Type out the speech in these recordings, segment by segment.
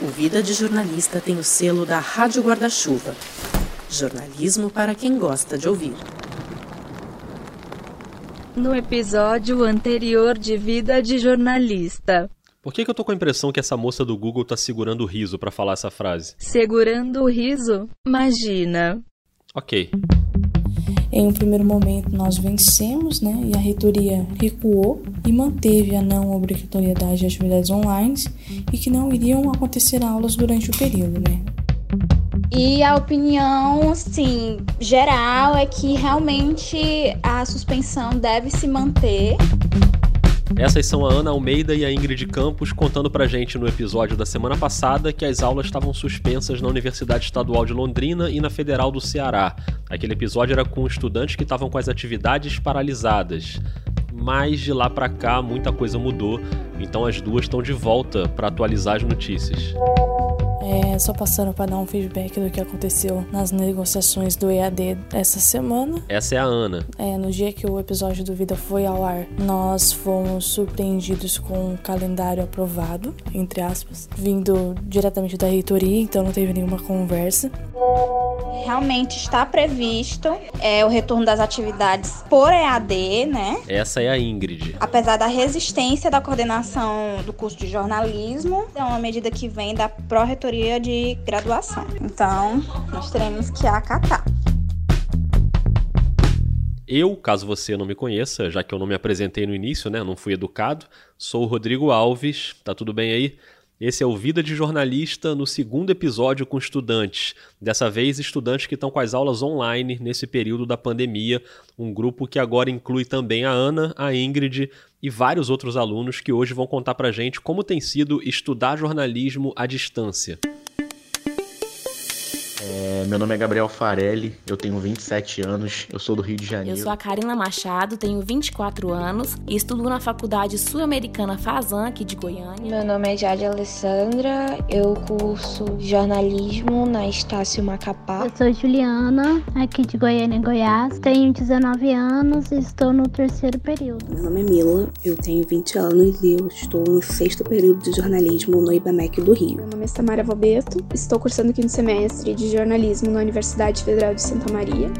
O Vida de Jornalista tem o selo da Rádio Guarda-Chuva. Jornalismo para quem gosta de ouvir. No episódio anterior de Vida de Jornalista. Por que, que eu tô com a impressão que essa moça do Google tá segurando o riso para falar essa frase? Segurando o riso? Imagina. Ok. Em um primeiro momento nós vencemos, né, e a reitoria recuou e manteve a não obrigatoriedade de atividades online e que não iriam acontecer aulas durante o período, né. E a opinião, assim, geral é que realmente a suspensão deve se manter. Essas são a Ana Almeida e a Ingrid Campos contando pra gente no episódio da semana passada que as aulas estavam suspensas na Universidade Estadual de Londrina e na Federal do Ceará. Aquele episódio era com estudantes que estavam com as atividades paralisadas. Mas de lá para cá muita coisa mudou, então as duas estão de volta para atualizar as notícias. É, só passando para dar um feedback do que aconteceu nas negociações do EAD essa semana. Essa é a Ana. É, no dia que o episódio do Vida foi ao ar, nós fomos surpreendidos com um calendário aprovado, entre aspas, vindo diretamente da reitoria, então não teve nenhuma conversa. Realmente está previsto é, o retorno das atividades por EAD, né? Essa é a Ingrid. Apesar da resistência da coordenação do curso de jornalismo, é uma medida que vem da pró-reitoria de graduação. Então, nós teremos que acatar. Eu, caso você não me conheça, já que eu não me apresentei no início, né, não fui educado, sou o Rodrigo Alves. Tá tudo bem aí? Esse é o Vida de Jornalista no segundo episódio com estudantes. Dessa vez, estudantes que estão com as aulas online nesse período da pandemia. Um grupo que agora inclui também a Ana, a Ingrid e vários outros alunos que hoje vão contar pra gente como tem sido estudar jornalismo à distância. É, meu nome é Gabriel Farelli, eu tenho 27 anos, eu sou do Rio de Janeiro. Eu sou a Karina Machado, tenho 24 anos e estudo na Faculdade Sul-Americana Fazan, aqui de Goiânia. Meu nome é Jade Alessandra, eu curso jornalismo na Estácio Macapá. Eu sou Juliana, aqui de Goiânia, Goiás, tenho 19 anos e estou no terceiro período. Meu nome é Mila, eu tenho 20 anos e eu estou no sexto período de jornalismo no IBMEC do Rio. Meu nome é Samara Valbeto, estou cursando o quinto semestre de jornalismo na Universidade Federal de Santa Maria.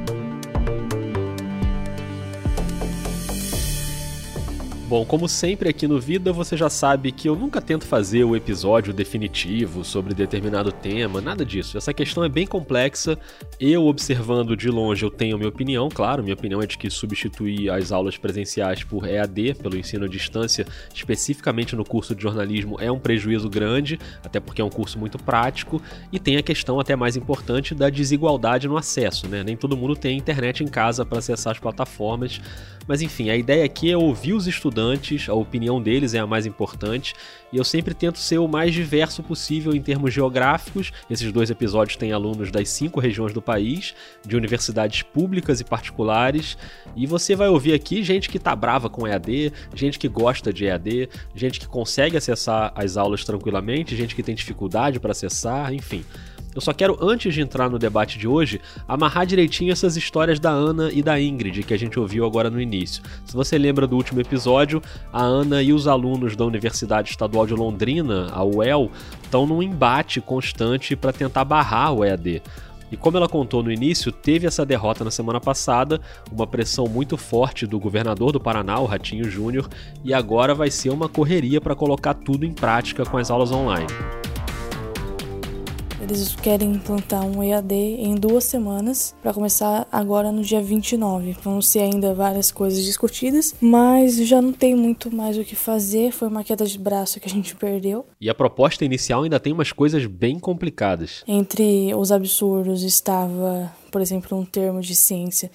Bom, como sempre aqui no Vida, você já sabe que eu nunca tento fazer o episódio definitivo sobre determinado tema, nada disso. Essa questão é bem complexa. Eu, observando de longe, eu tenho minha opinião, claro. Minha opinião é de que substituir as aulas presenciais por EAD, pelo ensino à distância, especificamente no curso de jornalismo, é um prejuízo grande, até porque é um curso muito prático. E tem a questão até mais importante da desigualdade no acesso, né? Nem todo mundo tem internet em casa para acessar as plataformas. Mas enfim, a ideia aqui é ouvir os estudantes, a opinião deles é a mais importante, e eu sempre tento ser o mais diverso possível em termos geográficos. Esses dois episódios têm alunos das cinco regiões do país, de universidades públicas e particulares, e você vai ouvir aqui gente que tá brava com EAD, gente que gosta de EAD, gente que consegue acessar as aulas tranquilamente, gente que tem dificuldade para acessar, enfim. Eu só quero, antes de entrar no debate de hoje, amarrar direitinho essas histórias da Ana e da Ingrid que a gente ouviu agora no início. Se você lembra do último episódio, a Ana e os alunos da Universidade Estadual de Londrina, a UEL, estão num embate constante para tentar barrar o EAD. E como ela contou no início, teve essa derrota na semana passada, uma pressão muito forte do governador do Paraná, o Ratinho Júnior, e agora vai ser uma correria para colocar tudo em prática com as aulas online. Eles querem implantar um EAD em duas semanas, para começar agora no dia 29. Vão ser ainda várias coisas discutidas, mas já não tem muito mais o que fazer. Foi uma queda de braço que a gente perdeu. E a proposta inicial ainda tem umas coisas bem complicadas. Entre os absurdos estava, por exemplo, um termo de ciência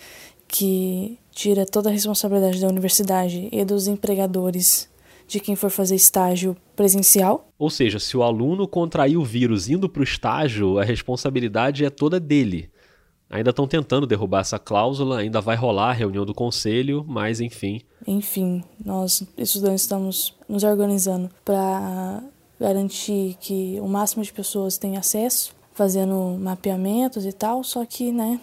que tira toda a responsabilidade da universidade e dos empregadores de quem for fazer estágio presencial. Ou seja, se o aluno contrair o vírus indo para o estágio, a responsabilidade é toda dele. Ainda estão tentando derrubar essa cláusula, ainda vai rolar a reunião do conselho, mas enfim. Enfim, nós estudantes estamos nos organizando para garantir que o máximo de pessoas tenham acesso, fazendo mapeamentos e tal, só que, né,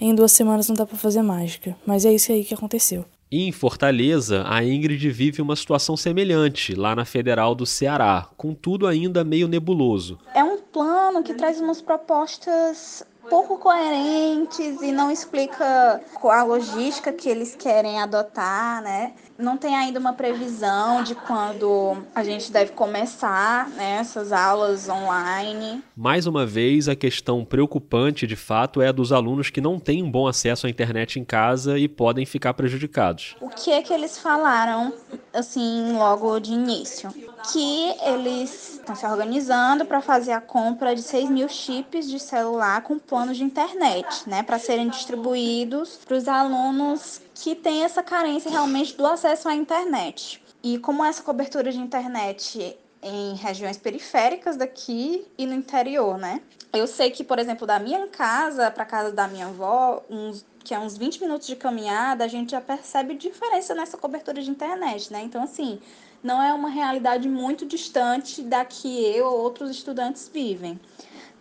em duas semanas não dá para fazer mágica. Mas é isso aí que aconteceu. E em Fortaleza, a Ingrid vive uma situação semelhante lá na Federal do Ceará, com tudo ainda meio nebuloso. É um plano que traz umas propostas pouco coerentes e não explica a logística que eles querem adotar, né? Não tem ainda uma previsão de quando a gente deve começar né, essas aulas online. Mais uma vez, a questão preocupante de fato é a dos alunos que não têm um bom acesso à internet em casa e podem ficar prejudicados. O que é que eles falaram, assim, logo de início? Que eles estão se organizando para fazer a compra de 6 mil chips de celular com plano de internet, né, para serem distribuídos para os alunos que têm essa carência realmente do acesso à internet. E como essa cobertura de internet em regiões periféricas daqui e no interior, né? Eu sei que, por exemplo, da minha casa para casa da minha avó, uns, que é uns 20 minutos de caminhada, a gente já percebe diferença nessa cobertura de internet, né? Então, assim, não é uma realidade muito distante da que eu ou outros estudantes vivem.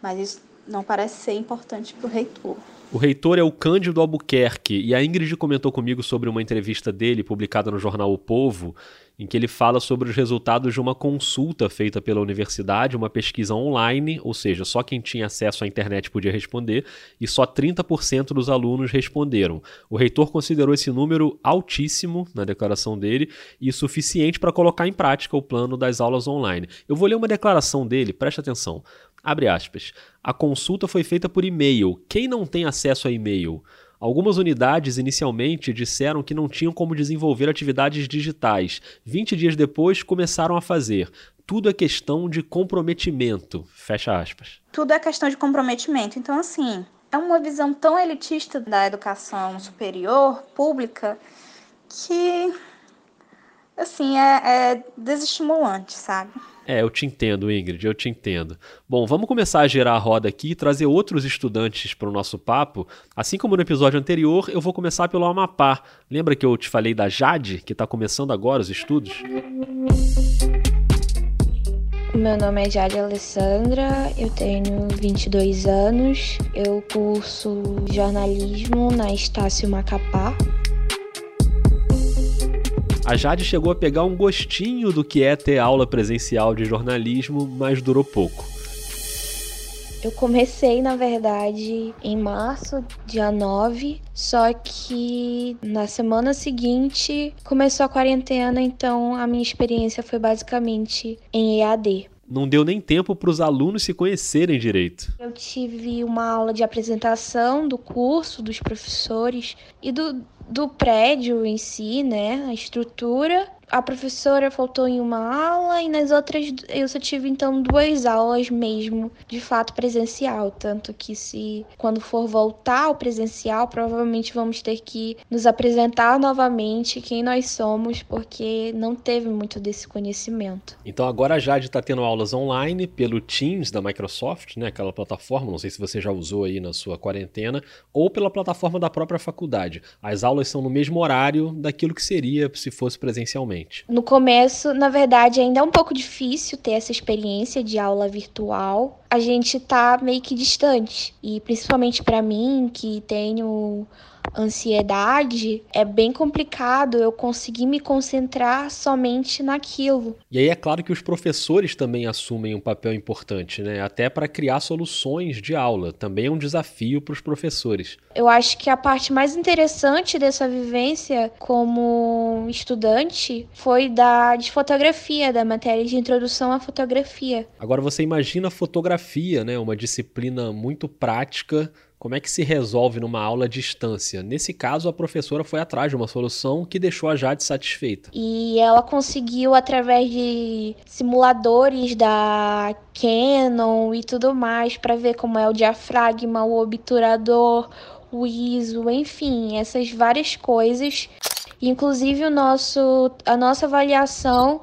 Mas isso não parece ser importante para o reitor. O reitor é o Cândido Albuquerque e a Ingrid comentou comigo sobre uma entrevista dele publicada no jornal O Povo, em que ele fala sobre os resultados de uma consulta feita pela universidade, uma pesquisa online, ou seja, só quem tinha acesso à internet podia responder, e só 30% dos alunos responderam. O reitor considerou esse número altíssimo na declaração dele e suficiente para colocar em prática o plano das aulas online. Eu vou ler uma declaração dele, preste atenção. Abre aspas. A consulta foi feita por e-mail. Quem não tem acesso a e-mail? Algumas unidades inicialmente disseram que não tinham como desenvolver atividades digitais. 20 dias depois começaram a fazer. Tudo é questão de comprometimento. Fecha aspas. Tudo é questão de comprometimento. Então, assim, é uma visão tão elitista da educação superior, pública, que, assim, é, é desestimulante, sabe? É, eu te entendo, Ingrid, eu te entendo. Bom, vamos começar a girar a roda aqui e trazer outros estudantes para o nosso papo. Assim como no episódio anterior, eu vou começar pelo Amapá. Lembra que eu te falei da Jade, que está começando agora os estudos? Meu nome é Jade Alessandra, eu tenho 22 anos, eu curso jornalismo na Estácio Macapá. A Jade chegou a pegar um gostinho do que é ter aula presencial de jornalismo, mas durou pouco. Eu comecei, na verdade, em março, dia 9, só que na semana seguinte começou a quarentena, então a minha experiência foi basicamente em EAD. Não deu nem tempo para os alunos se conhecerem direito. Eu tive uma aula de apresentação do curso, dos professores e do, do prédio em si, né? A estrutura a professora faltou em uma aula e nas outras eu só tive então duas aulas mesmo, de fato presencial, tanto que se quando for voltar ao presencial, provavelmente vamos ter que nos apresentar novamente quem nós somos, porque não teve muito desse conhecimento. Então agora a Jade está tendo aulas online pelo Teams da Microsoft, né, aquela plataforma, não sei se você já usou aí na sua quarentena, ou pela plataforma da própria faculdade. As aulas são no mesmo horário daquilo que seria se fosse presencialmente. No começo, na verdade, ainda é um pouco difícil ter essa experiência de aula virtual. A gente tá meio que distante. E principalmente para mim, que tenho ansiedade, é bem complicado eu conseguir me concentrar somente naquilo. E aí é claro que os professores também assumem um papel importante, né? Até para criar soluções de aula. Também é um desafio para os professores. Eu acho que a parte mais interessante dessa vivência como estudante foi da de fotografia, da matéria de introdução à fotografia. Agora você imagina a fotografia, né? Uma disciplina muito prática como é que se resolve numa aula à distância? Nesse caso, a professora foi atrás de uma solução que deixou a Jade satisfeita. E ela conseguiu, através de simuladores da Canon e tudo mais, para ver como é o diafragma, o obturador, o ISO, enfim, essas várias coisas. Inclusive, o nosso, a nossa avaliação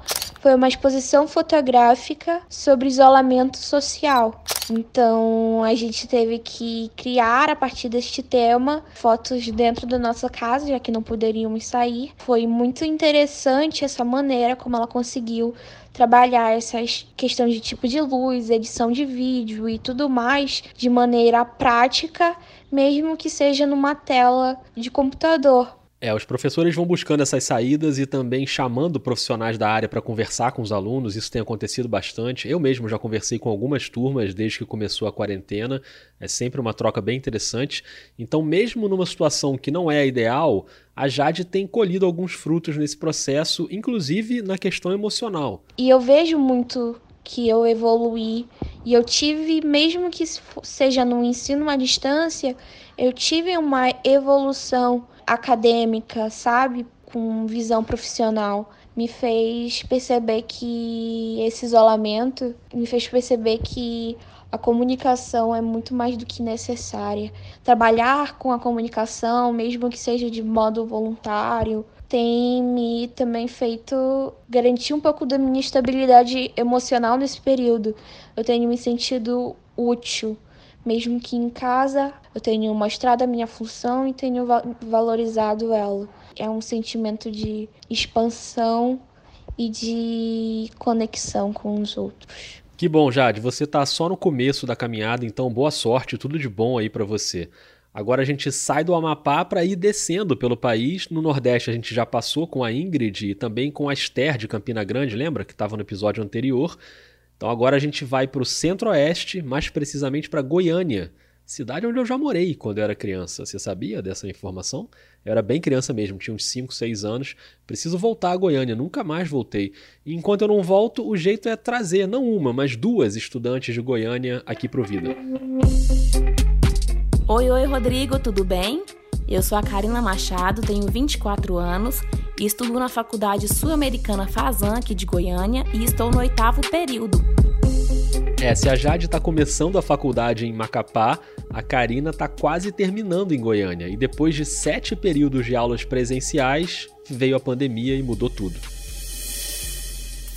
foi uma exposição fotográfica sobre isolamento social. Então a gente teve que criar a partir deste tema fotos dentro da nossa casa, já que não poderíamos sair. Foi muito interessante essa maneira como ela conseguiu trabalhar essas questões de tipo de luz, edição de vídeo e tudo mais de maneira prática, mesmo que seja numa tela de computador. É, os professores vão buscando essas saídas e também chamando profissionais da área para conversar com os alunos. Isso tem acontecido bastante. Eu mesmo já conversei com algumas turmas desde que começou a quarentena. É sempre uma troca bem interessante. Então, mesmo numa situação que não é a ideal, a Jade tem colhido alguns frutos nesse processo, inclusive na questão emocional. E eu vejo muito que eu evoluí e eu tive, mesmo que seja no ensino à distância, eu tive uma evolução acadêmica, sabe? Com visão profissional. Me fez perceber que esse isolamento me fez perceber que a comunicação é muito mais do que necessária. Trabalhar com a comunicação, mesmo que seja de modo voluntário, tem me também feito garantir um pouco da minha estabilidade emocional nesse período. Eu tenho me sentido útil mesmo que em casa eu tenho mostrado a minha função e tenho valorizado ela. É um sentimento de expansão e de conexão com os outros. Que bom, Jade. Você está só no começo da caminhada, então boa sorte, tudo de bom aí para você. Agora a gente sai do Amapá para ir descendo pelo país. No Nordeste a gente já passou com a Ingrid e também com a Esther de Campina Grande, lembra? Que estava no episódio anterior. Então agora a gente vai para o centro-oeste, mais precisamente para Goiânia, cidade onde eu já morei quando eu era criança. Você sabia dessa informação? Eu era bem criança mesmo, tinha uns 5, 6 anos. Preciso voltar a Goiânia, nunca mais voltei. E enquanto eu não volto, o jeito é trazer não uma, mas duas estudantes de Goiânia aqui para o Vida. Oi, oi, Rodrigo, tudo bem? Eu sou a Karina Machado, tenho 24 anos estudo na Faculdade Sul-Americana Fazan, aqui de Goiânia, e estou no oitavo período. É, se a Jade está começando a faculdade em Macapá, a Karina está quase terminando em Goiânia. E depois de sete períodos de aulas presenciais, veio a pandemia e mudou tudo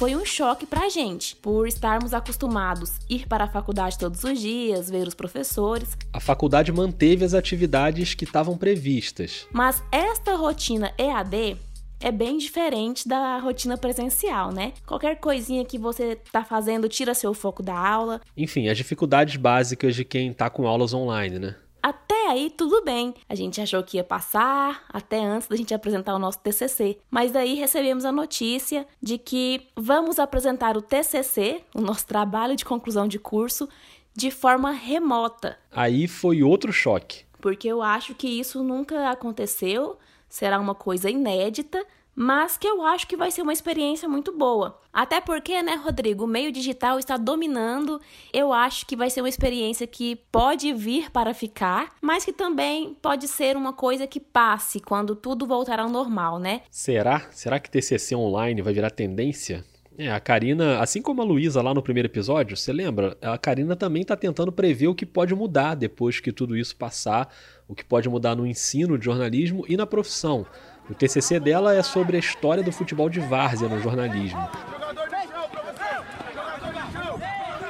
foi um choque pra gente, por estarmos acostumados a ir para a faculdade todos os dias, ver os professores. A faculdade manteve as atividades que estavam previstas. Mas esta rotina EAD é bem diferente da rotina presencial, né? Qualquer coisinha que você tá fazendo tira seu foco da aula. Enfim, as dificuldades básicas de quem tá com aulas online, né? Até aí tudo bem. A gente achou que ia passar até antes da gente apresentar o nosso TCC. Mas daí recebemos a notícia de que vamos apresentar o TCC, o nosso trabalho de conclusão de curso, de forma remota. Aí foi outro choque. Porque eu acho que isso nunca aconteceu, será uma coisa inédita mas que eu acho que vai ser uma experiência muito boa. Até porque, né, Rodrigo, o meio digital está dominando. Eu acho que vai ser uma experiência que pode vir para ficar, mas que também pode ser uma coisa que passe quando tudo voltar ao normal, né? Será? Será que TCC online vai virar tendência? É, a Karina, assim como a Luísa lá no primeiro episódio, você lembra? A Karina também está tentando prever o que pode mudar depois que tudo isso passar, o que pode mudar no ensino de jornalismo e na profissão. O TCC dela é sobre a história do futebol de várzea no jornalismo.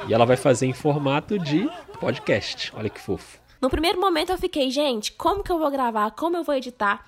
E ela vai fazer em formato de podcast. Olha que fofo. No primeiro momento eu fiquei, gente, como que eu vou gravar? Como eu vou editar?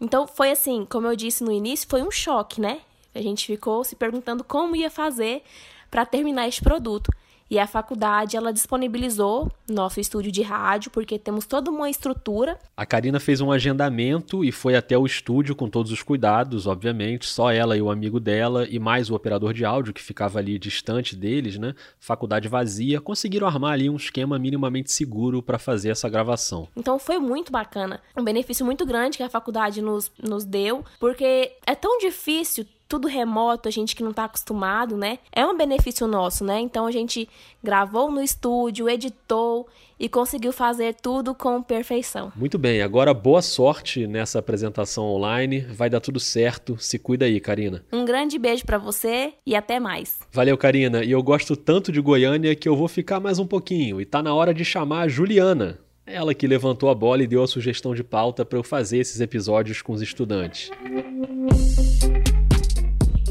Então foi assim, como eu disse no início, foi um choque, né? A gente ficou se perguntando como ia fazer para terminar este produto. E a faculdade, ela disponibilizou nosso estúdio de rádio, porque temos toda uma estrutura. A Karina fez um agendamento e foi até o estúdio com todos os cuidados, obviamente, só ela e o amigo dela e mais o operador de áudio que ficava ali distante deles, né? Faculdade vazia, conseguiram armar ali um esquema minimamente seguro para fazer essa gravação. Então foi muito bacana, um benefício muito grande que a faculdade nos, nos deu, porque é tão difícil tudo remoto, a gente que não está acostumado, né? É um benefício nosso, né? Então a gente gravou no estúdio, editou e conseguiu fazer tudo com perfeição. Muito bem, agora boa sorte nessa apresentação online. Vai dar tudo certo. Se cuida aí, Karina. Um grande beijo para você e até mais. Valeu, Karina. E eu gosto tanto de Goiânia que eu vou ficar mais um pouquinho e tá na hora de chamar a Juliana. Ela que levantou a bola e deu a sugestão de pauta para eu fazer esses episódios com os estudantes.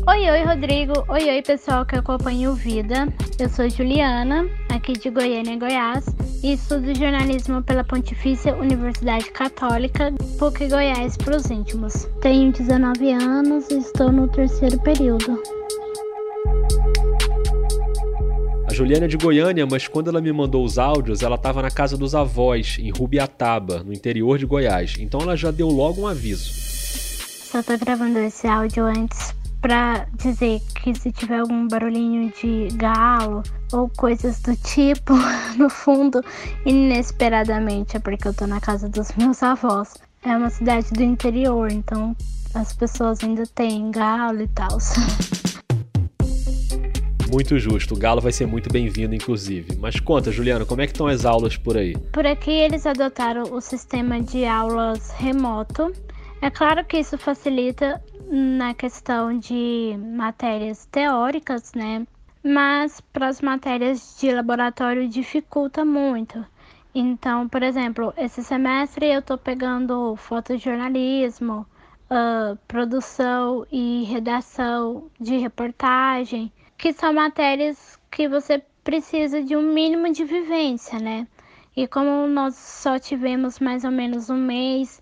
Oi, oi, Rodrigo. Oi, oi, pessoal que acompanha o Vida. Eu sou Juliana, aqui de Goiânia, Goiás, e estudo jornalismo pela Pontifícia Universidade Católica, PUC Goiás para os íntimos. Tenho 19 anos e estou no terceiro período. A Juliana é de Goiânia, mas quando ela me mandou os áudios, ela estava na casa dos avós, em Rubiataba, no interior de Goiás. Então ela já deu logo um aviso. só tô gravando esse áudio antes pra dizer que se tiver algum barulhinho de galo ou coisas do tipo no fundo, inesperadamente é porque eu tô na casa dos meus avós. É uma cidade do interior, então as pessoas ainda têm galo e tal. Muito justo, o galo vai ser muito bem-vindo, inclusive. Mas conta, Juliana, como é que estão as aulas por aí? Por aqui eles adotaram o sistema de aulas remoto. É claro que isso facilita na questão de matérias teóricas, né? Mas para as matérias de laboratório dificulta muito. Então, por exemplo, esse semestre eu estou pegando fotojornalismo, uh, produção e redação de reportagem que são matérias que você precisa de um mínimo de vivência, né? E como nós só tivemos mais ou menos um mês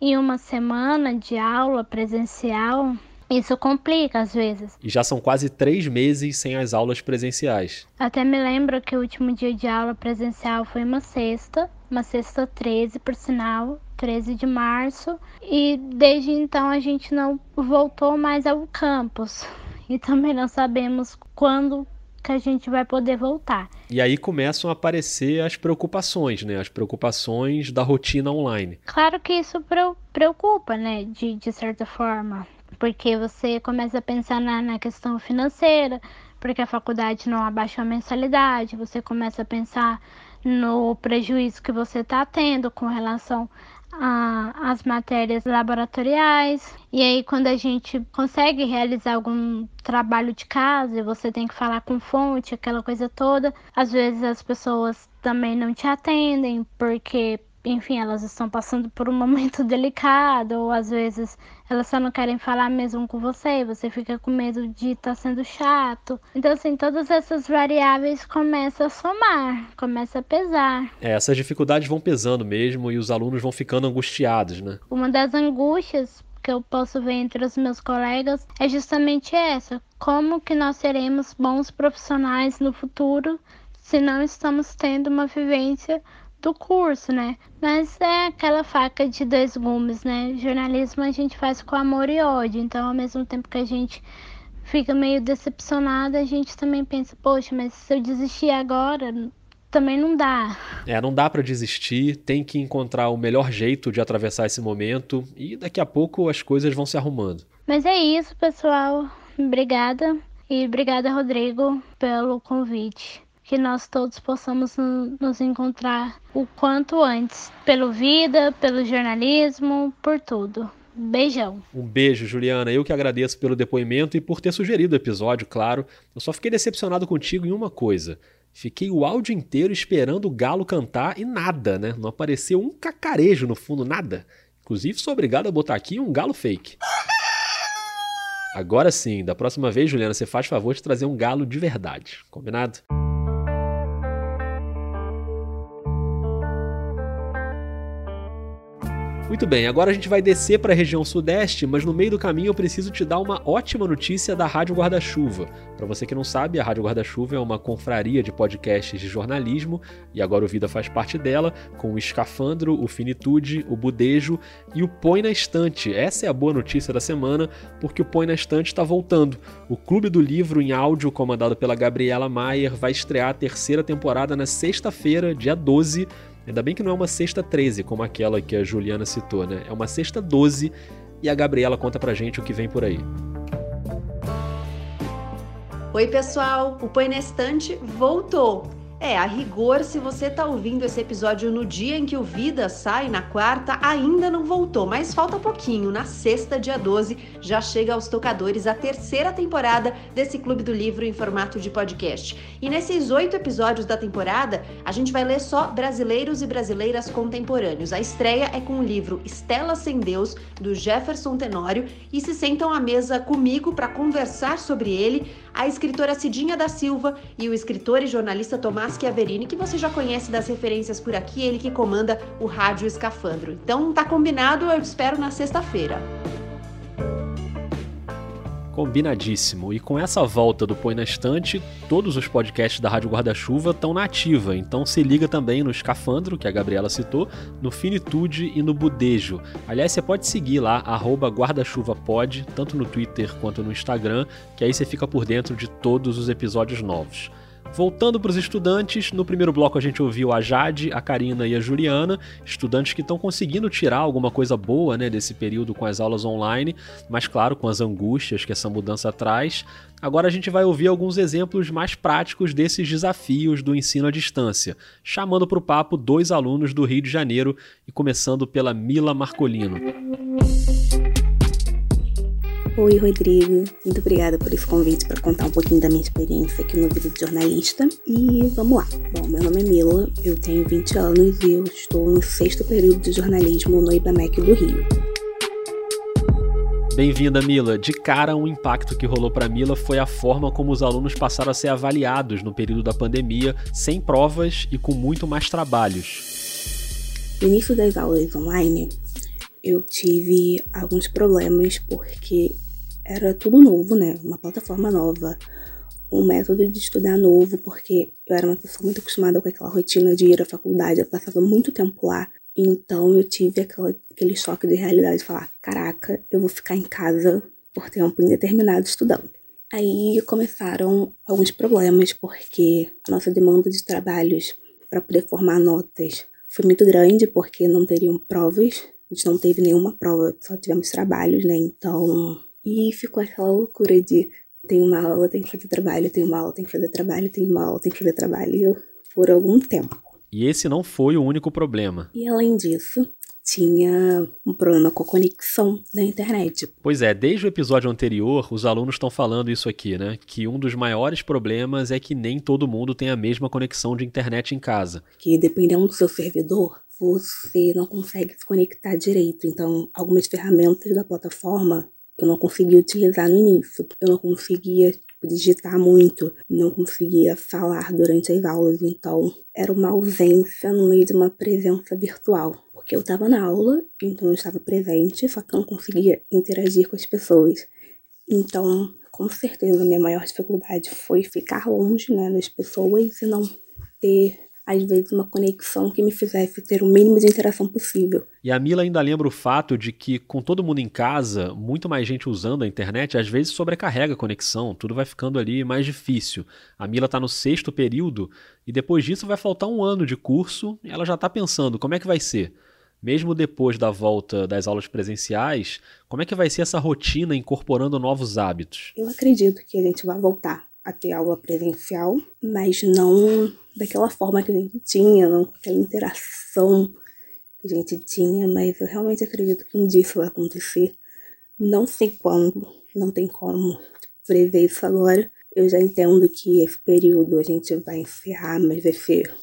e uma semana de aula presencial, isso complica às vezes. E já são quase três meses sem as aulas presenciais. Até me lembro que o último dia de aula presencial foi uma sexta, uma sexta 13, por sinal, 13 de março. E desde então a gente não voltou mais ao campus e também não sabemos quando que a gente vai poder voltar. E aí começam a aparecer as preocupações, né? As preocupações da rotina online. Claro que isso preocupa, né? De, de certa forma. Porque você começa a pensar na, na questão financeira, porque a faculdade não abaixa a mensalidade, você começa a pensar no prejuízo que você está tendo com relação a, as matérias laboratoriais. E aí, quando a gente consegue realizar algum trabalho de casa e você tem que falar com fonte, aquela coisa toda, às vezes as pessoas também não te atendem porque enfim, elas estão passando por um momento delicado, ou às vezes elas só não querem falar mesmo com você, e você fica com medo de estar tá sendo chato. Então, assim, todas essas variáveis começam a somar, começam a pesar. É, essas dificuldades vão pesando mesmo e os alunos vão ficando angustiados, né? Uma das angústias que eu posso ver entre os meus colegas é justamente essa: como que nós seremos bons profissionais no futuro se não estamos tendo uma vivência do curso, né? Mas é aquela faca de dois gumes, né? Jornalismo a gente faz com amor e ódio, então ao mesmo tempo que a gente fica meio decepcionada, a gente também pensa, poxa, mas se eu desistir agora, também não dá. É, não dá para desistir, tem que encontrar o melhor jeito de atravessar esse momento e daqui a pouco as coisas vão se arrumando. Mas é isso, pessoal. Obrigada. E obrigada, Rodrigo, pelo convite que nós todos possamos nos encontrar o quanto antes, pelo vida, pelo jornalismo, por tudo. Beijão. Um beijo, Juliana. Eu que agradeço pelo depoimento e por ter sugerido o episódio, claro. Eu só fiquei decepcionado contigo em uma coisa. Fiquei o áudio inteiro esperando o galo cantar e nada, né? Não apareceu um cacarejo no fundo, nada. Inclusive, sou obrigado a botar aqui um galo fake. Agora sim, da próxima vez, Juliana, você faz favor de trazer um galo de verdade. Combinado? Muito bem, agora a gente vai descer para a região sudeste, mas no meio do caminho eu preciso te dar uma ótima notícia da Rádio Guarda-Chuva. Para você que não sabe, a Rádio Guarda-Chuva é uma confraria de podcasts de jornalismo e agora o Vida faz parte dela, com o Escafandro, o Finitude, o Budejo e o Põe na Estante. Essa é a boa notícia da semana, porque o Põe na Estante está voltando. O Clube do Livro em áudio, comandado pela Gabriela Maier, vai estrear a terceira temporada na sexta-feira, dia 12 Ainda bem que não é uma sexta 13, como aquela que a Juliana citou, né? É uma sexta 12 e a Gabriela conta pra gente o que vem por aí. Oi, pessoal! O Põe na Estante voltou! É, a rigor, se você tá ouvindo esse episódio no dia em que o Vida sai, na quarta, ainda não voltou, mas falta pouquinho. Na sexta, dia 12, já chega aos tocadores a terceira temporada desse Clube do Livro em formato de podcast. E nesses oito episódios da temporada, a gente vai ler só brasileiros e brasileiras contemporâneos. A estreia é com o livro Estela Sem Deus, do Jefferson Tenório, e se sentam à mesa comigo para conversar sobre ele a escritora Cidinha da Silva e o escritor e jornalista Tomás Chiaverini, que você já conhece das referências por aqui, ele que comanda o Rádio Escafandro. Então tá combinado, eu espero na sexta-feira. Combinadíssimo. E com essa volta do Põe na Estante, todos os podcasts da Rádio Guarda-Chuva estão na ativa. Então se liga também no Escafandro, que a Gabriela citou, no Finitude e no Budejo. Aliás, você pode seguir lá, guarda-chuvapod, tanto no Twitter quanto no Instagram, que aí você fica por dentro de todos os episódios novos. Voltando para os estudantes, no primeiro bloco a gente ouviu a Jade, a Karina e a Juliana, estudantes que estão conseguindo tirar alguma coisa boa né, desse período com as aulas online, mas claro, com as angústias que essa mudança traz. Agora a gente vai ouvir alguns exemplos mais práticos desses desafios do ensino à distância, chamando para o papo dois alunos do Rio de Janeiro e começando pela Mila Marcolino. Oi, Rodrigo. Muito obrigada por esse convite para contar um pouquinho da minha experiência aqui no Vida de Jornalista. E vamos lá. Bom, meu nome é Mila, eu tenho 20 anos e eu estou no sexto período de jornalismo no IBMEC do Rio. Bem-vinda, Mila. De cara, um impacto que rolou para Mila foi a forma como os alunos passaram a ser avaliados no período da pandemia, sem provas e com muito mais trabalhos. No início das aulas online, eu tive alguns problemas porque era tudo novo, né? Uma plataforma nova, um método de estudar novo, porque eu era uma pessoa muito acostumada com aquela rotina de ir à faculdade, eu passava muito tempo lá. Então eu tive aquela, aquele choque de realidade de falar: caraca, eu vou ficar em casa por tempo indeterminado estudando. Aí começaram alguns problemas, porque a nossa demanda de trabalhos para poder formar notas foi muito grande, porque não teriam provas. A gente não teve nenhuma prova, só tivemos trabalhos, né? Então e ficou aquela loucura de tem uma aula, tem que fazer trabalho, tem uma aula, tem que fazer trabalho, tem uma aula, tem que fazer trabalho por algum tempo. E esse não foi o único problema. E além disso, tinha um problema com a conexão da internet. Pois é, desde o episódio anterior, os alunos estão falando isso aqui, né? Que um dos maiores problemas é que nem todo mundo tem a mesma conexão de internet em casa. Que dependendo do seu servidor, você não consegue se conectar direito. Então, algumas ferramentas da plataforma eu não conseguia utilizar no início. Eu não conseguia tipo, digitar muito, não conseguia falar durante as aulas, então era uma ausência no meio de uma presença virtual. Porque eu estava na aula, então eu estava presente, só que eu não conseguia interagir com as pessoas. Então, com certeza, a minha maior dificuldade foi ficar longe né, das pessoas e não ter às vezes, uma conexão que me fizesse ter o mínimo de interação possível. E a Mila ainda lembra o fato de que, com todo mundo em casa, muito mais gente usando a internet, às vezes sobrecarrega a conexão, tudo vai ficando ali mais difícil. A Mila está no sexto período e depois disso vai faltar um ano de curso e ela já está pensando como é que vai ser. Mesmo depois da volta das aulas presenciais, como é que vai ser essa rotina incorporando novos hábitos? Eu acredito que a gente vai voltar a ter aula presencial, mas não daquela forma que a gente tinha, não com aquela interação que a gente tinha, mas eu realmente acredito que um dia isso vai acontecer. Não sei quando, não tem como prever isso agora. Eu já entendo que esse período a gente vai encerrar, mas vai ser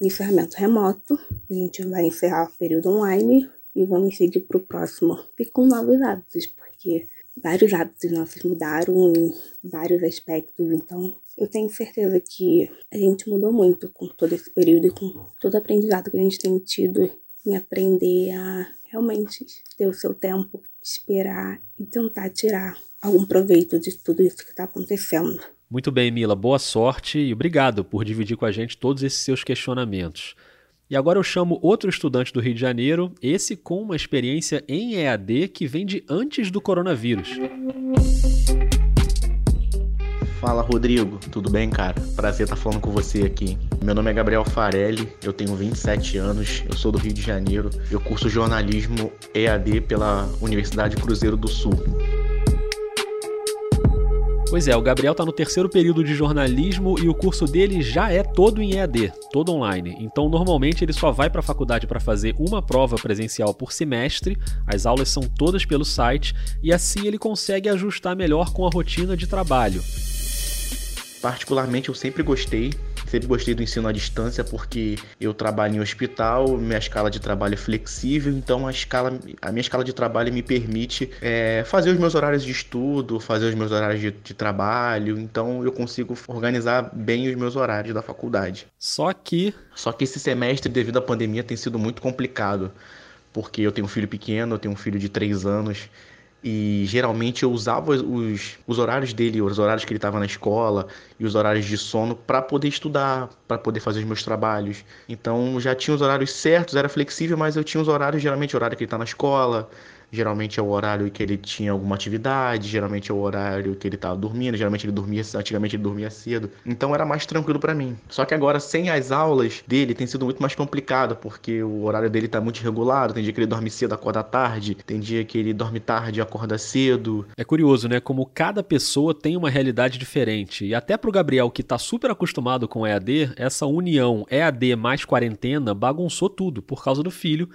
um encerramento remoto. A gente vai encerrar o período online e vamos seguir para o próximo. E com novos hábitos, porque vários hábitos nossos mudaram em vários aspectos, então eu tenho certeza que a gente mudou muito com todo esse período e com todo o aprendizado que a gente tem tido em aprender a realmente ter o seu tempo, esperar e tentar tirar algum proveito de tudo isso que está acontecendo. Muito bem, Mila, boa sorte e obrigado por dividir com a gente todos esses seus questionamentos. E agora eu chamo outro estudante do Rio de Janeiro, esse com uma experiência em EAD que vem de antes do coronavírus. Fala Rodrigo, tudo bem, cara? Prazer estar falando com você aqui. Meu nome é Gabriel Farelli, eu tenho 27 anos, eu sou do Rio de Janeiro, eu curso jornalismo EAD pela Universidade Cruzeiro do Sul. Pois é, o Gabriel está no terceiro período de jornalismo e o curso dele já é todo em EAD, todo online. Então, normalmente ele só vai para a faculdade para fazer uma prova presencial por semestre. As aulas são todas pelo site e assim ele consegue ajustar melhor com a rotina de trabalho. Particularmente, eu sempre gostei sempre gostei do ensino à distância porque eu trabalho em hospital, minha escala de trabalho é flexível, então a, escala, a minha escala de trabalho me permite é, fazer os meus horários de estudo, fazer os meus horários de, de trabalho, então eu consigo organizar bem os meus horários da faculdade. Só que. Só que esse semestre, devido à pandemia, tem sido muito complicado, porque eu tenho um filho pequeno, eu tenho um filho de 3 anos. E geralmente eu usava os, os horários dele, os horários que ele estava na escola e os horários de sono para poder estudar, para poder fazer os meus trabalhos. Então já tinha os horários certos, era flexível, mas eu tinha os horários, geralmente o horário que ele está na escola, geralmente é o horário que ele tinha alguma atividade, geralmente é o horário que ele estava dormindo, geralmente ele dormia, antigamente ele dormia cedo. Então era mais tranquilo para mim. Só que agora sem as aulas dele tem sido muito mais complicado, porque o horário dele tá muito irregular, tem dia que ele dorme cedo, acorda tarde, tem dia que ele dorme tarde acorda cedo. É curioso, né, como cada pessoa tem uma realidade diferente. E até pro Gabriel que tá super acostumado com EAD, essa união EAD mais quarentena bagunçou tudo por causa do filho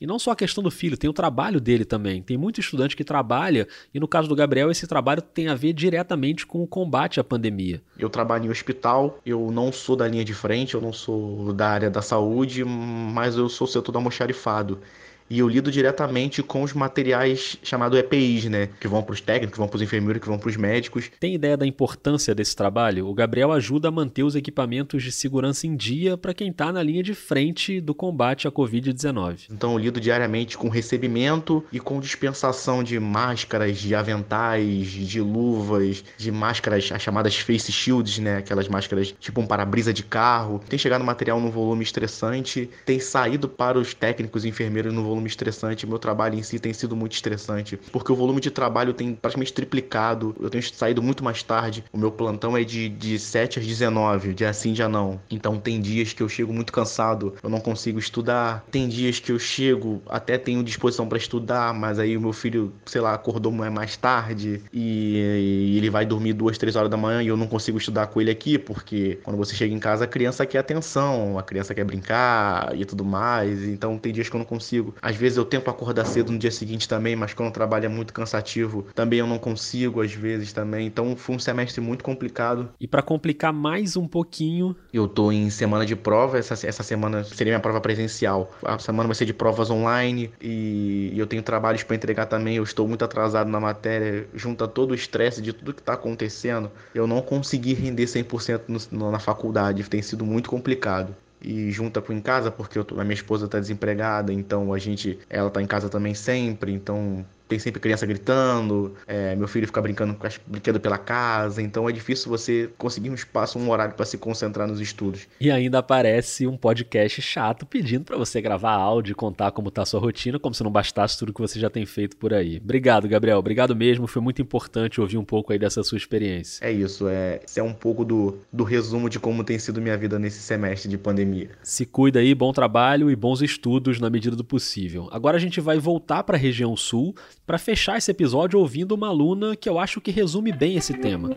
e não só a questão do filho, tem o trabalho dele também. Tem muito estudante que trabalha, e no caso do Gabriel, esse trabalho tem a ver diretamente com o combate à pandemia. Eu trabalho em hospital, eu não sou da linha de frente, eu não sou da área da saúde, mas eu sou setor do almoxarifado e eu lido diretamente com os materiais chamados EPIs, né? Que vão para os técnicos, que vão para os enfermeiros, que vão para os médicos. Tem ideia da importância desse trabalho? O Gabriel ajuda a manter os equipamentos de segurança em dia para quem está na linha de frente do combate à Covid-19. Então eu lido diariamente com recebimento e com dispensação de máscaras, de aventais, de luvas, de máscaras, as chamadas face shields, né? Aquelas máscaras tipo um para-brisa de carro. Tem chegado material num volume estressante, tem saído para os técnicos e enfermeiros no volume volume estressante, meu trabalho em si tem sido muito estressante, porque o volume de trabalho tem praticamente triplicado, eu tenho saído muito mais tarde, o meu plantão é de, de 7 às 19, dia sim, dia não. Então tem dias que eu chego muito cansado, eu não consigo estudar, tem dias que eu chego, até tenho disposição para estudar, mas aí o meu filho, sei lá, acordou mais tarde e, e ele vai dormir duas, três horas da manhã e eu não consigo estudar com ele aqui, porque quando você chega em casa a criança quer atenção, a criança quer brincar e tudo mais, então tem dias que eu não consigo. Às vezes eu tento acordar cedo no dia seguinte também, mas quando o trabalho é muito cansativo, também eu não consigo às vezes também. Então foi um semestre muito complicado. E para complicar mais um pouquinho, eu tô em semana de prova, essa, essa semana seria minha prova presencial. A semana vai ser de provas online e eu tenho trabalhos para entregar também. Eu estou muito atrasado na matéria, junta todo o estresse de tudo que tá acontecendo. Eu não consegui render 100% no, na faculdade, tem sido muito complicado e junta com em casa porque eu, a minha esposa está desempregada, então a gente, ela está em casa também sempre, então tem sempre criança gritando, é, meu filho fica brincando com as brinquedos pela casa, então é difícil você conseguir um espaço, um horário para se concentrar nos estudos. E ainda aparece um podcast chato pedindo para você gravar áudio e contar como tá a sua rotina, como se não bastasse tudo que você já tem feito por aí. Obrigado, Gabriel, obrigado mesmo, foi muito importante ouvir um pouco aí dessa sua experiência. É isso, é, é um pouco do, do resumo de como tem sido minha vida nesse semestre de pandemia. Se cuida aí, bom trabalho e bons estudos na medida do possível. Agora a gente vai voltar para a região sul para fechar esse episódio ouvindo uma aluna que eu acho que resume bem esse tema.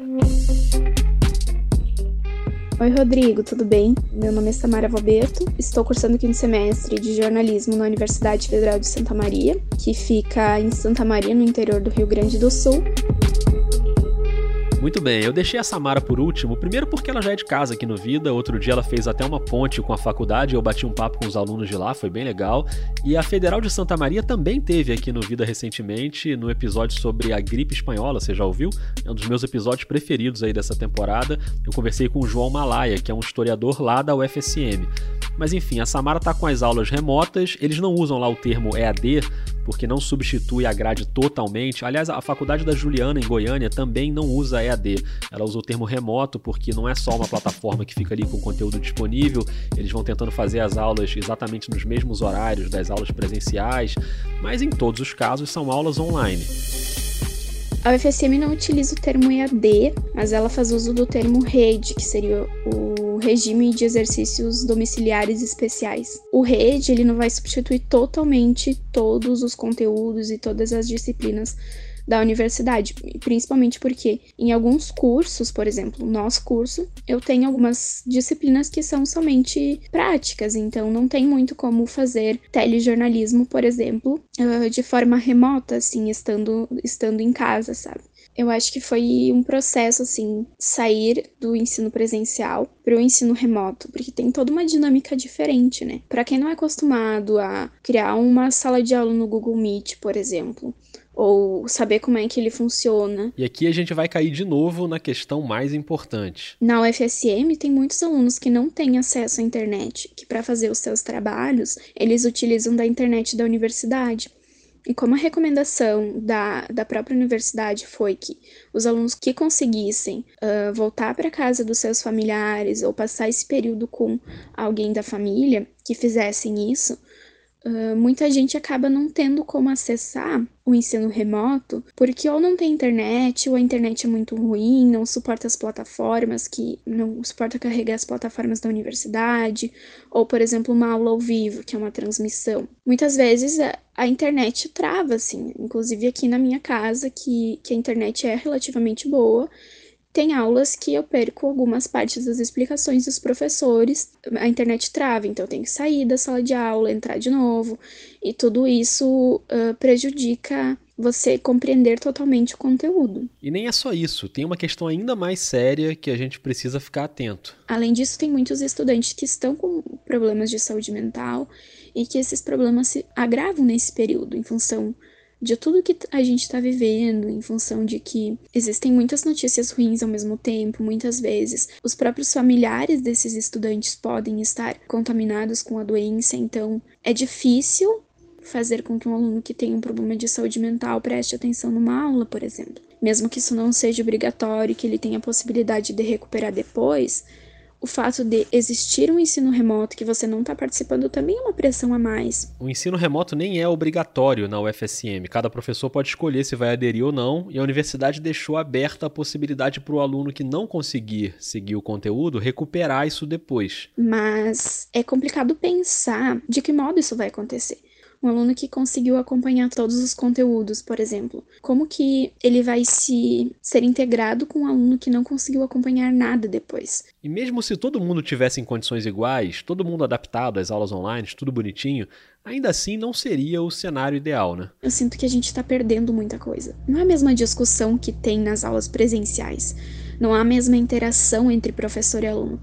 Oi, Rodrigo, tudo bem? Meu nome é Samara Valberto, estou cursando o quinto semestre de jornalismo na Universidade Federal de Santa Maria, que fica em Santa Maria, no interior do Rio Grande do Sul. Muito bem, eu deixei a Samara por último, primeiro porque ela já é de casa aqui no Vida, outro dia ela fez até uma ponte com a faculdade, eu bati um papo com os alunos de lá, foi bem legal. E a Federal de Santa Maria também teve aqui no Vida recentemente, no episódio sobre a gripe espanhola, você já ouviu? É um dos meus episódios preferidos aí dessa temporada. Eu conversei com o João Malaya, que é um historiador lá da UFSM. Mas enfim, a Samara tá com as aulas remotas, eles não usam lá o termo EAD, porque não substitui a grade totalmente. Aliás, a faculdade da Juliana, em Goiânia, também não usa EAD. Ela usa o termo remoto, porque não é só uma plataforma que fica ali com conteúdo disponível, eles vão tentando fazer as aulas exatamente nos mesmos horários das aulas presenciais, mas em todos os casos são aulas online. A UFSM não utiliza o termo EAD, mas ela faz uso do termo rede, que seria o regime de exercícios domiciliares especiais. O RED ele não vai substituir totalmente todos os conteúdos e todas as disciplinas da universidade, principalmente porque em alguns cursos, por exemplo, no nosso curso, eu tenho algumas disciplinas que são somente práticas, então não tem muito como fazer telejornalismo, por exemplo, de forma remota, assim, estando, estando em casa, sabe? Eu acho que foi um processo, assim, sair do ensino presencial para o ensino remoto, porque tem toda uma dinâmica diferente, né? Para quem não é acostumado a criar uma sala de aula no Google Meet, por exemplo, ou saber como é que ele funciona. E aqui a gente vai cair de novo na questão mais importante. Na UFSM tem muitos alunos que não têm acesso à internet, que para fazer os seus trabalhos, eles utilizam da internet da universidade. E como a recomendação da, da própria universidade foi que os alunos que conseguissem uh, voltar para casa dos seus familiares ou passar esse período com alguém da família, que fizessem isso, Uh, muita gente acaba não tendo como acessar o ensino remoto porque ou não tem internet, ou a internet é muito ruim, não suporta as plataformas que não suporta carregar as plataformas da universidade, ou por exemplo, uma aula ao vivo, que é uma transmissão. Muitas vezes a, a internet trava, assim, inclusive aqui na minha casa, que, que a internet é relativamente boa tem aulas que eu perco algumas partes das explicações dos professores, a internet trava, então eu tenho que sair da sala de aula, entrar de novo, e tudo isso uh, prejudica você compreender totalmente o conteúdo. E nem é só isso, tem uma questão ainda mais séria que a gente precisa ficar atento. Além disso, tem muitos estudantes que estão com problemas de saúde mental e que esses problemas se agravam nesse período em função de tudo que a gente está vivendo, em função de que existem muitas notícias ruins ao mesmo tempo, muitas vezes os próprios familiares desses estudantes podem estar contaminados com a doença, então é difícil fazer com que um aluno que tem um problema de saúde mental preste atenção numa aula, por exemplo. Mesmo que isso não seja obrigatório e que ele tenha a possibilidade de recuperar depois, o fato de existir um ensino remoto que você não está participando também é uma pressão a mais. O ensino remoto nem é obrigatório na UFSM. Cada professor pode escolher se vai aderir ou não, e a universidade deixou aberta a possibilidade para o aluno que não conseguir seguir o conteúdo recuperar isso depois. Mas é complicado pensar de que modo isso vai acontecer um aluno que conseguiu acompanhar todos os conteúdos, por exemplo. Como que ele vai se ser integrado com um aluno que não conseguiu acompanhar nada depois? E mesmo se todo mundo tivesse em condições iguais, todo mundo adaptado às aulas online, tudo bonitinho, ainda assim não seria o cenário ideal, né? Eu sinto que a gente está perdendo muita coisa. Não é a mesma discussão que tem nas aulas presenciais. Não há a mesma interação entre professor e aluno.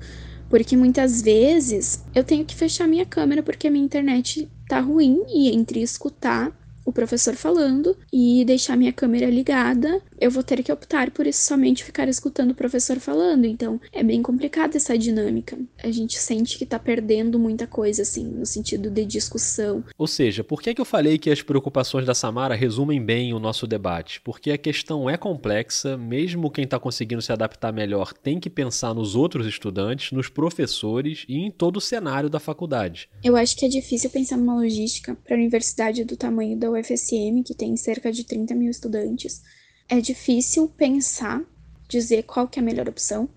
Porque muitas vezes eu tenho que fechar minha câmera porque a minha internet tá ruim e entre escutar o professor falando e deixar minha câmera ligada, eu vou ter que optar por isso somente ficar escutando o professor falando. Então, é bem complicada essa dinâmica. A gente sente que tá perdendo muita coisa, assim, no sentido de discussão. Ou seja, por que, que eu falei que as preocupações da Samara resumem bem o nosso debate? Porque a questão é complexa, mesmo quem está conseguindo se adaptar melhor tem que pensar nos outros estudantes, nos professores e em todo o cenário da faculdade. Eu acho que é difícil pensar numa logística para a universidade do tamanho da UFSM, que tem cerca de 30 mil estudantes, é difícil pensar, dizer qual que é a melhor opção,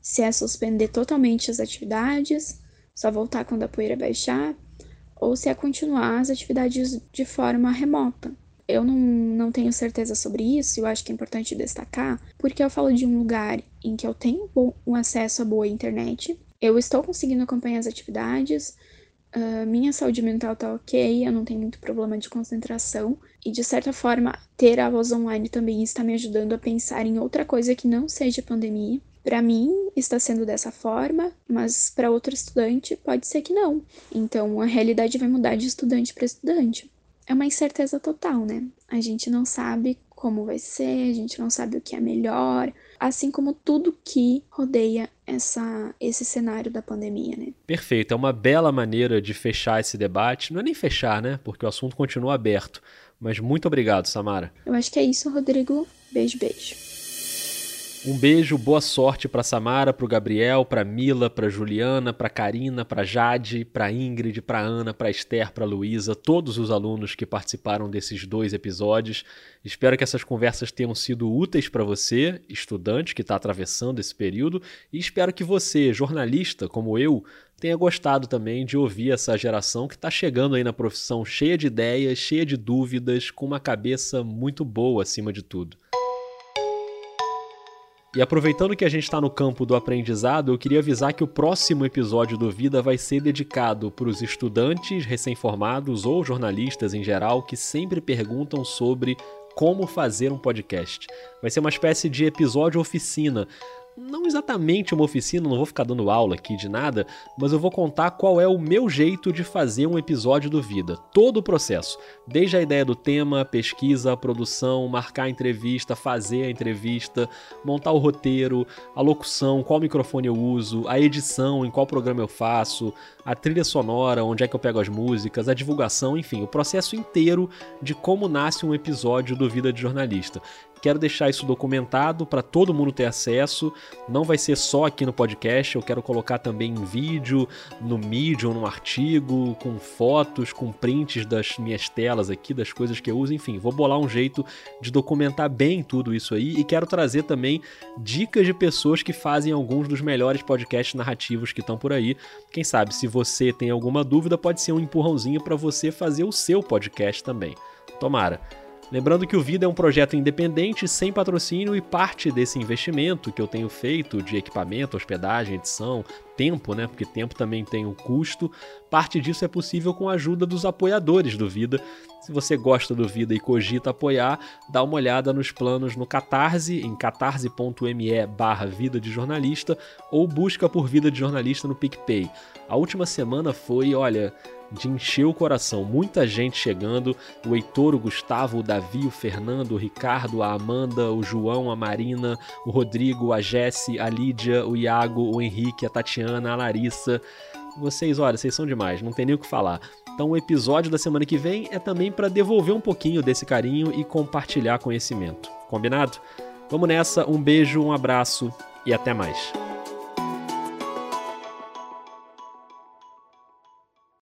se é suspender totalmente as atividades, só voltar quando a poeira baixar, ou se é continuar as atividades de forma remota. Eu não, não tenho certeza sobre isso, eu acho que é importante destacar, porque eu falo de um lugar em que eu tenho um acesso a boa internet, eu estou conseguindo acompanhar as atividades, Uh, minha saúde mental tá ok, eu não tenho muito problema de concentração. E de certa forma, ter aulas online também está me ajudando a pensar em outra coisa que não seja pandemia. Para mim, está sendo dessa forma, mas para outro estudante pode ser que não. Então, a realidade vai mudar de estudante para estudante. É uma incerteza total, né? A gente não sabe como vai ser, a gente não sabe o que é melhor, assim como tudo que rodeia essa, esse cenário da pandemia, né? Perfeito, é uma bela maneira de fechar esse debate. Não é nem fechar, né? Porque o assunto continua aberto. Mas muito obrigado, Samara. Eu acho que é isso, Rodrigo. Beijo, beijo. Um beijo, boa sorte para Samara, para o Gabriel, para Mila, para Juliana, para Karina, para Jade, para Ingrid, para Ana, para Esther, para Luísa, todos os alunos que participaram desses dois episódios. Espero que essas conversas tenham sido úteis para você, estudante que está atravessando esse período, e espero que você, jornalista como eu, tenha gostado também de ouvir essa geração que está chegando aí na profissão cheia de ideias, cheia de dúvidas, com uma cabeça muito boa acima de tudo. E aproveitando que a gente está no campo do aprendizado, eu queria avisar que o próximo episódio do Vida vai ser dedicado para os estudantes recém-formados ou jornalistas em geral que sempre perguntam sobre como fazer um podcast. Vai ser uma espécie de episódio oficina não exatamente uma oficina, não vou ficar dando aula aqui de nada, mas eu vou contar qual é o meu jeito de fazer um episódio do Vida. Todo o processo, desde a ideia do tema, pesquisa, produção, marcar a entrevista, fazer a entrevista, montar o roteiro, a locução, qual microfone eu uso, a edição, em qual programa eu faço, a trilha sonora, onde é que eu pego as músicas, a divulgação, enfim, o processo inteiro de como nasce um episódio do Vida de Jornalista. Quero deixar isso documentado para todo mundo ter acesso. Não vai ser só aqui no podcast, eu quero colocar também em vídeo, no Medium, no artigo, com fotos, com prints das minhas telas aqui, das coisas que eu uso. Enfim, vou bolar um jeito de documentar bem tudo isso aí e quero trazer também dicas de pessoas que fazem alguns dos melhores podcasts narrativos que estão por aí. Quem sabe, se você tem alguma dúvida, pode ser um empurrãozinho para você fazer o seu podcast também. Tomara. Lembrando que o Vida é um projeto independente, sem patrocínio e parte desse investimento que eu tenho feito de equipamento, hospedagem, edição, tempo, né? Porque tempo também tem um custo. Parte disso é possível com a ajuda dos apoiadores do Vida. Se você gosta do Vida e cogita apoiar, dá uma olhada nos planos no Catarse, em catarse.me barra Vida de Jornalista, ou busca por Vida de Jornalista no PicPay. A última semana foi, olha, de encher o coração. Muita gente chegando: o Heitor, o Gustavo, o Davi, o Fernando, o Ricardo, a Amanda, o João, a Marina, o Rodrigo, a Jesse, a Lídia, o Iago, o Henrique, a Tatiana, a Larissa. Vocês, olha, vocês são demais, não tem nem o que falar. Então, o episódio da semana que vem é também para devolver um pouquinho desse carinho e compartilhar conhecimento. Combinado? Vamos nessa, um beijo, um abraço e até mais.